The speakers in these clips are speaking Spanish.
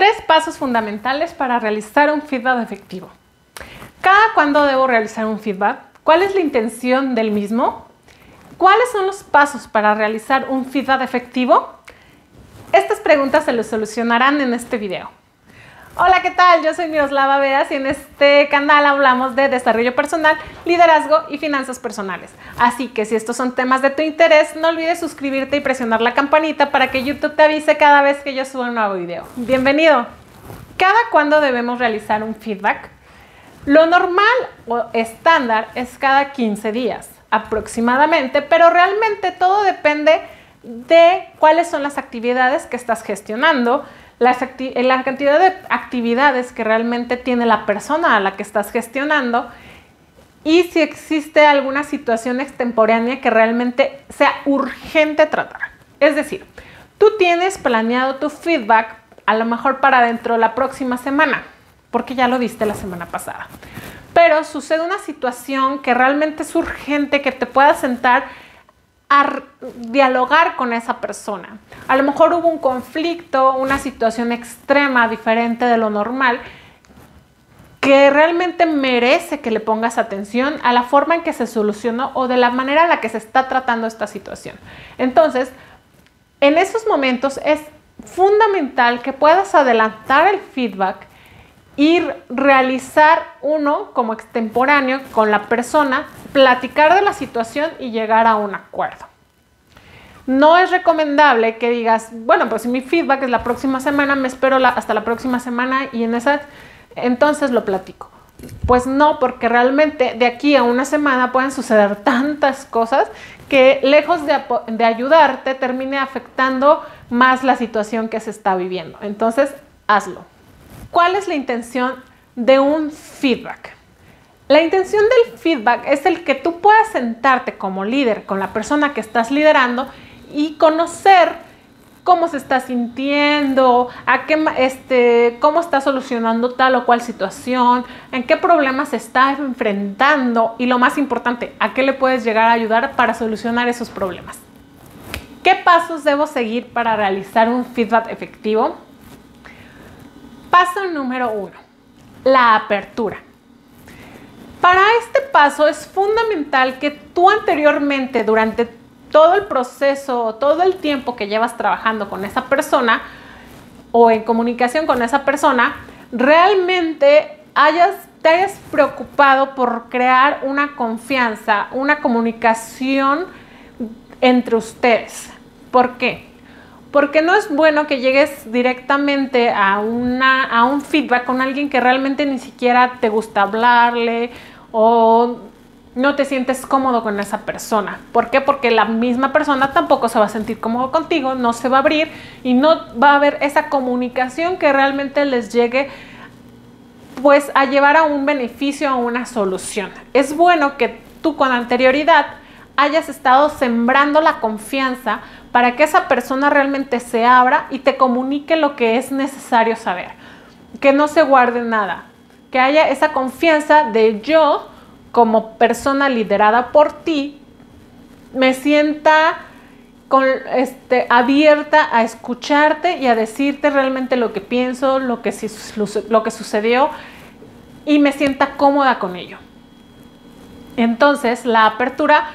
Tres pasos fundamentales para realizar un feedback efectivo. ¿Cada cuándo debo realizar un feedback? ¿Cuál es la intención del mismo? ¿Cuáles son los pasos para realizar un feedback efectivo? Estas preguntas se les solucionarán en este video. Hola, ¿qué tal? Yo soy Miroslava Veas y en este canal hablamos de desarrollo personal, liderazgo y finanzas personales. Así que si estos son temas de tu interés, no olvides suscribirte y presionar la campanita para que YouTube te avise cada vez que yo suba un nuevo video. Bienvenido. ¿Cada cuándo debemos realizar un feedback? Lo normal o estándar es cada 15 días aproximadamente, pero realmente todo depende de cuáles son las actividades que estás gestionando, la cantidad de actividades que realmente tiene la persona a la que estás gestionando y si existe alguna situación extemporánea que realmente sea urgente tratar. Es decir, tú tienes planeado tu feedback a lo mejor para dentro de la próxima semana, porque ya lo diste la semana pasada. Pero sucede una situación que realmente es urgente, que te puedas sentar a dialogar con esa persona. A lo mejor hubo un conflicto, una situación extrema, diferente de lo normal, que realmente merece que le pongas atención a la forma en que se solucionó o de la manera en la que se está tratando esta situación. Entonces, en esos momentos es fundamental que puedas adelantar el feedback y realizar uno como extemporáneo con la persona, platicar de la situación y llegar a un acuerdo. No es recomendable que digas, bueno, pues si mi feedback es la próxima semana, me espero hasta la próxima semana y en esa, entonces lo platico. Pues no, porque realmente de aquí a una semana pueden suceder tantas cosas que lejos de, de ayudarte termine afectando más la situación que se está viviendo. Entonces, hazlo. ¿Cuál es la intención de un feedback? La intención del feedback es el que tú puedas sentarte como líder con la persona que estás liderando y conocer cómo se está sintiendo, a qué, este, cómo está solucionando tal o cual situación, en qué problemas se está enfrentando y lo más importante, a qué le puedes llegar a ayudar para solucionar esos problemas. ¿Qué pasos debo seguir para realizar un feedback efectivo? Paso número uno, la apertura. Para este paso es fundamental que tú anteriormente, durante todo el proceso, todo el tiempo que llevas trabajando con esa persona o en comunicación con esa persona, realmente hayas, te hayas preocupado por crear una confianza, una comunicación entre ustedes. ¿Por qué? Porque no es bueno que llegues directamente a, una, a un feedback con alguien que realmente ni siquiera te gusta hablarle o no te sientes cómodo con esa persona. ¿Por qué? Porque la misma persona tampoco se va a sentir cómodo contigo, no se va a abrir y no va a haber esa comunicación que realmente les llegue pues a llevar a un beneficio, a una solución. Es bueno que tú con anterioridad hayas estado sembrando la confianza para que esa persona realmente se abra y te comunique lo que es necesario saber. Que no se guarde nada. Que haya esa confianza de yo, como persona liderada por ti, me sienta con, este, abierta a escucharte y a decirte realmente lo que pienso, lo que, lo que sucedió y me sienta cómoda con ello. Entonces, la apertura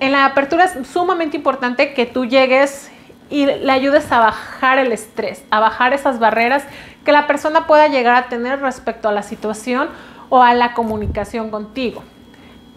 en la apertura es sumamente importante que tú llegues y le ayudes a bajar el estrés, a bajar esas barreras que la persona pueda llegar a tener respecto a la situación o a la comunicación contigo.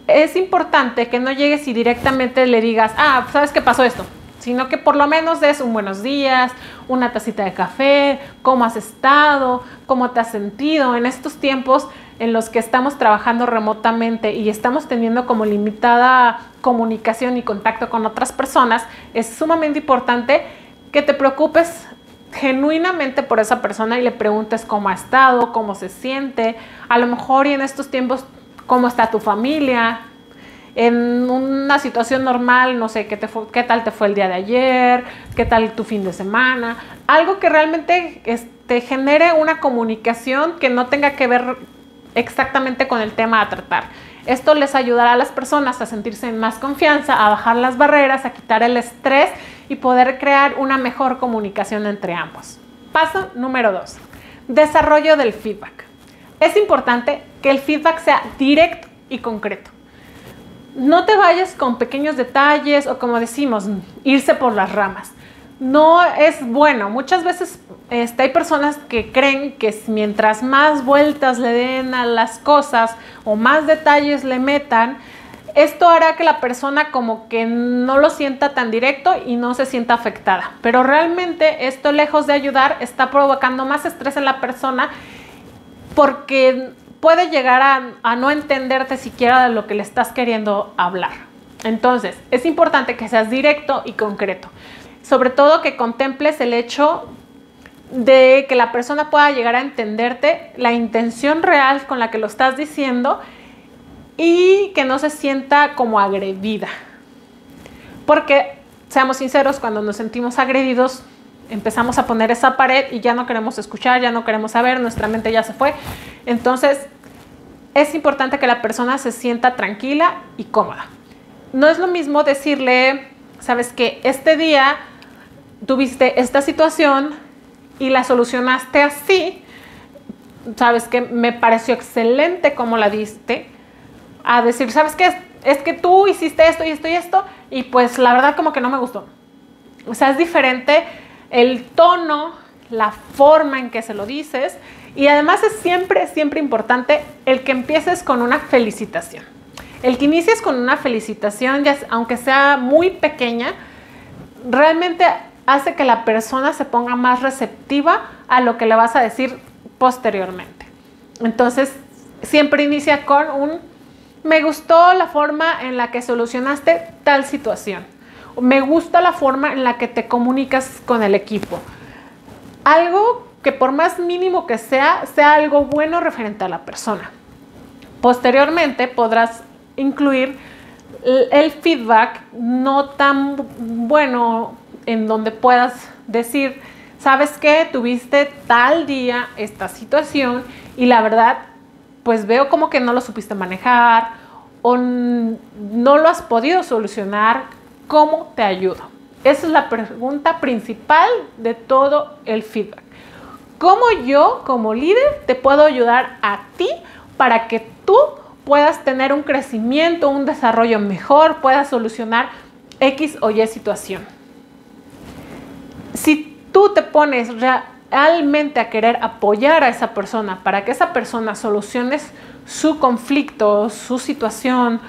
Es importante que no llegues y directamente le digas, ah, ¿sabes qué pasó esto? Sino que por lo menos des un buenos días, una tacita de café, cómo has estado, cómo te has sentido en estos tiempos en los que estamos trabajando remotamente y estamos teniendo como limitada comunicación y contacto con otras personas, es sumamente importante que te preocupes genuinamente por esa persona y le preguntes cómo ha estado, cómo se siente, a lo mejor y en estos tiempos cómo está tu familia, en una situación normal, no sé, ¿qué, te qué tal te fue el día de ayer, qué tal tu fin de semana, algo que realmente te este, genere una comunicación que no tenga que ver exactamente con el tema a tratar. Esto les ayudará a las personas a sentirse en más confianza, a bajar las barreras, a quitar el estrés y poder crear una mejor comunicación entre ambos. Paso número dos. Desarrollo del feedback. Es importante que el feedback sea directo y concreto. No te vayas con pequeños detalles o como decimos, irse por las ramas. No es bueno. Muchas veces este, hay personas que creen que mientras más vueltas le den a las cosas o más detalles le metan, esto hará que la persona como que no lo sienta tan directo y no se sienta afectada. Pero realmente esto lejos de ayudar está provocando más estrés en la persona porque puede llegar a, no entenderte siquiera de lo que le estás queriendo hablar. Entonces, es importante que seas directo y concreto. Sobre todo que contemples el hecho de que la persona pueda llegar a entenderte la intención real con la que lo estás diciendo y que no se sienta como agredida. Porque, seamos sinceros, cuando nos sentimos agredidos, empezamos a poner esa pared y ya no queremos escuchar, ya no queremos saber, nuestra mente ya se fue. Entonces, es importante que la persona se sienta tranquila y cómoda. No es lo mismo decirle, sabes que este día tuviste esta situación y la solucionaste así, sabes que me pareció excelente cómo la diste, a decir, ¿sabes qué? Es, que tú hiciste esto y esto y esto, y pues la verdad como que no me gustó. O sea, es diferente el tono, la forma en que se lo dices, y además es siempre, siempre importante el que empieces con una felicitación. El que inicies con una felicitación, ya, aunque sea muy pequeña, realmente hace que la persona se ponga más receptiva a lo que le vas a decir posteriormente. Entonces, siempre inicia con un me gustó la forma en la que solucionaste tal situación. Me gusta la forma en la que te comunicas con el equipo. Algo que por más mínimo que sea, sea algo bueno referente a la persona. Posteriormente podrás incluir el feedback no tan bueno en donde puedas decir, sabes que tuviste tal día esta situación y la verdad pues veo como que no lo supiste manejar o no lo has podido solucionar, ¿cómo te ayudo? Esa es la pregunta principal de todo el feedback. ¿Cómo yo como líder te puedo ayudar a ti para que tú puedas tener un crecimiento, un desarrollo mejor, puedas solucionar X o Y situación? Si tú te pones realmente a querer apoyar a esa persona para que esa persona solucione su conflicto, su situación,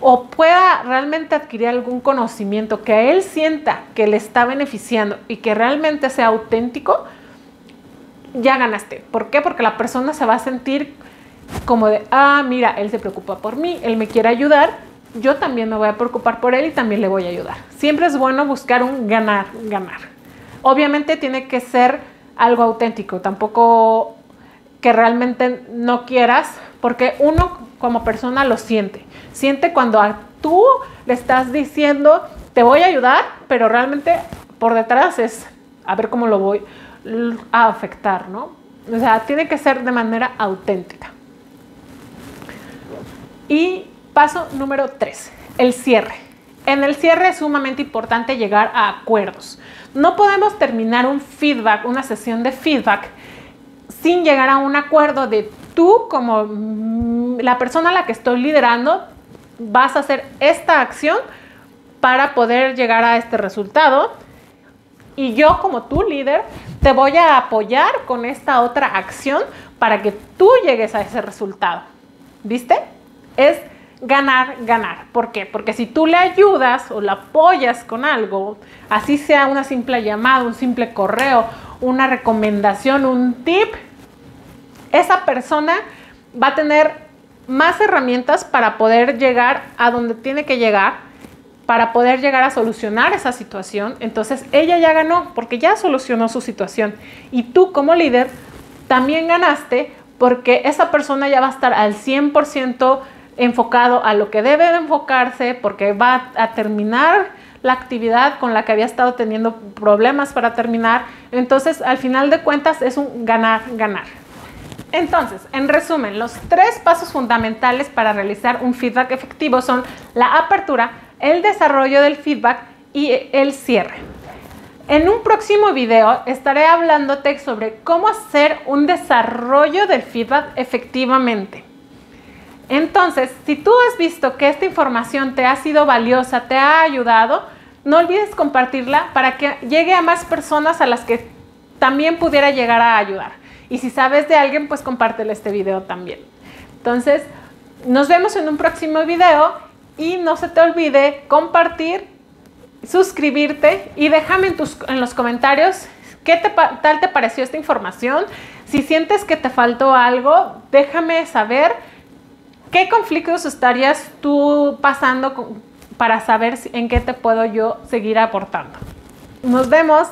o pueda realmente adquirir algún conocimiento que a él sienta que le está beneficiando y que realmente sea auténtico, ya ganaste. ¿Por qué? Porque la persona se va a sentir como de, ah, mira, él se preocupa por mí, él me quiere ayudar, yo también me voy a preocupar por él y también le voy a ayudar. Siempre es bueno buscar un ganar, ganar. Obviamente tiene que ser algo auténtico, tampoco que realmente no quieras, porque uno como persona lo siente. Siente cuando a tú le estás diciendo, te voy a ayudar, pero realmente por detrás es a ver cómo lo voy a afectar, ¿no? O sea, tiene que ser de manera auténtica. Y paso número tres, el cierre. En el cierre es sumamente importante llegar a acuerdos. No podemos terminar un feedback, una sesión de feedback, sin llegar a un acuerdo de tú como mm, la persona a la que estoy liderando, vas a hacer esta acción para poder llegar a este resultado. Y yo como tu líder te voy a apoyar con esta otra acción para que tú llegues a ese resultado. ¿Viste? Es ganar, ganar. ¿Por qué? Porque si tú le ayudas o la apoyas con algo, así sea una simple llamada, un simple correo, una recomendación, un tip, esa persona va a tener más herramientas para poder llegar a donde tiene que llegar, para poder llegar a solucionar esa situación. Entonces ella ya ganó porque ya solucionó su situación. Y tú como líder también ganaste porque esa persona ya va a estar al 100% enfocado a lo que debe de enfocarse porque va a terminar la actividad con la que había estado teniendo problemas para terminar. Entonces, al final de cuentas, es un ganar, ganar. Entonces, en resumen, los tres pasos fundamentales para realizar un feedback efectivo son la apertura, el desarrollo del feedback y el cierre. En un próximo video estaré hablándote sobre cómo hacer un desarrollo del feedback efectivamente. Entonces, si tú has visto que esta información te ha sido valiosa, te ha ayudado, no olvides compartirla para que llegue a más personas a las que también pudiera llegar a ayudar. Y si sabes de alguien, pues compártele este video también. Entonces, nos vemos en un próximo video y no se te olvide compartir, suscribirte y déjame en, tus, en los comentarios qué tal te pareció esta información. Si sientes que te faltó algo, déjame saber qué conflictos estarías tú pasando para saber en qué te puedo yo seguir aportando. Nos vemos.